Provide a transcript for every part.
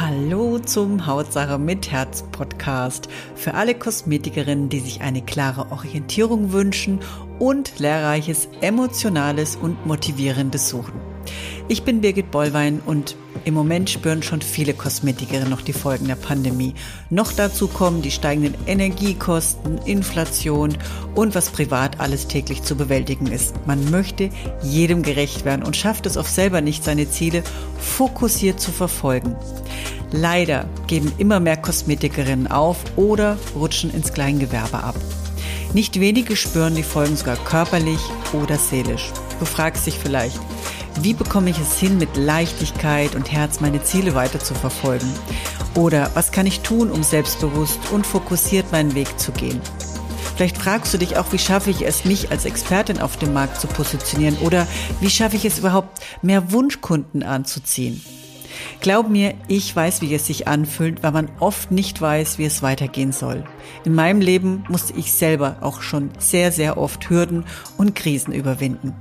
Hallo zum Hautsache mit Herz Podcast für alle Kosmetikerinnen, die sich eine klare Orientierung wünschen und lehrreiches, emotionales und motivierendes suchen. Ich bin Birgit Bollwein und im Moment spüren schon viele Kosmetikerinnen noch die Folgen der Pandemie. Noch dazu kommen die steigenden Energiekosten, Inflation und was privat alles täglich zu bewältigen ist. Man möchte jedem gerecht werden und schafft es oft selber nicht, seine Ziele fokussiert zu verfolgen. Leider geben immer mehr Kosmetikerinnen auf oder rutschen ins Kleingewerbe ab. Nicht wenige spüren die Folgen sogar körperlich oder seelisch. Du fragst dich vielleicht, wie bekomme ich es hin, mit Leichtigkeit und Herz meine Ziele weiter zu verfolgen? Oder was kann ich tun, um selbstbewusst und fokussiert meinen Weg zu gehen? Vielleicht fragst du dich auch, wie schaffe ich es, mich als Expertin auf dem Markt zu positionieren? Oder wie schaffe ich es überhaupt, mehr Wunschkunden anzuziehen? Glaub mir, ich weiß, wie es sich anfühlt, weil man oft nicht weiß, wie es weitergehen soll. In meinem Leben musste ich selber auch schon sehr, sehr oft Hürden und Krisen überwinden.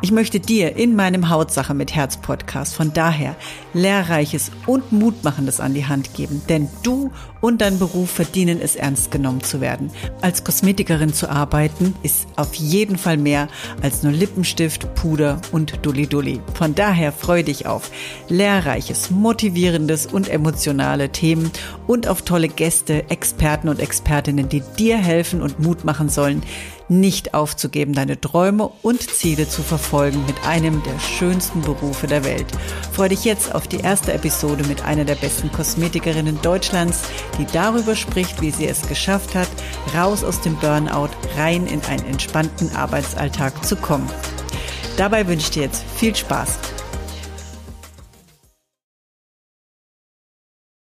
Ich möchte dir in meinem Hautsache mit Herz Podcast von daher lehrreiches und mutmachendes an die Hand geben, denn du und dein Beruf verdienen es ernst genommen zu werden. Als Kosmetikerin zu arbeiten ist auf jeden Fall mehr als nur Lippenstift, Puder und Dulli-Dulli. Von daher freue dich auf lehrreiches, motivierendes und emotionale Themen und auf tolle Gäste, Experten und Expertinnen, die dir helfen und Mut machen sollen, nicht aufzugeben, deine Träume und Ziele zu verfolgen mit einem der schönsten Berufe der Welt. Freue dich jetzt auf die erste Episode mit einer der besten Kosmetikerinnen Deutschlands, die darüber spricht, wie sie es geschafft hat, raus aus dem Burnout rein in einen entspannten Arbeitsalltag zu kommen. Dabei wünsche ich dir jetzt viel Spaß.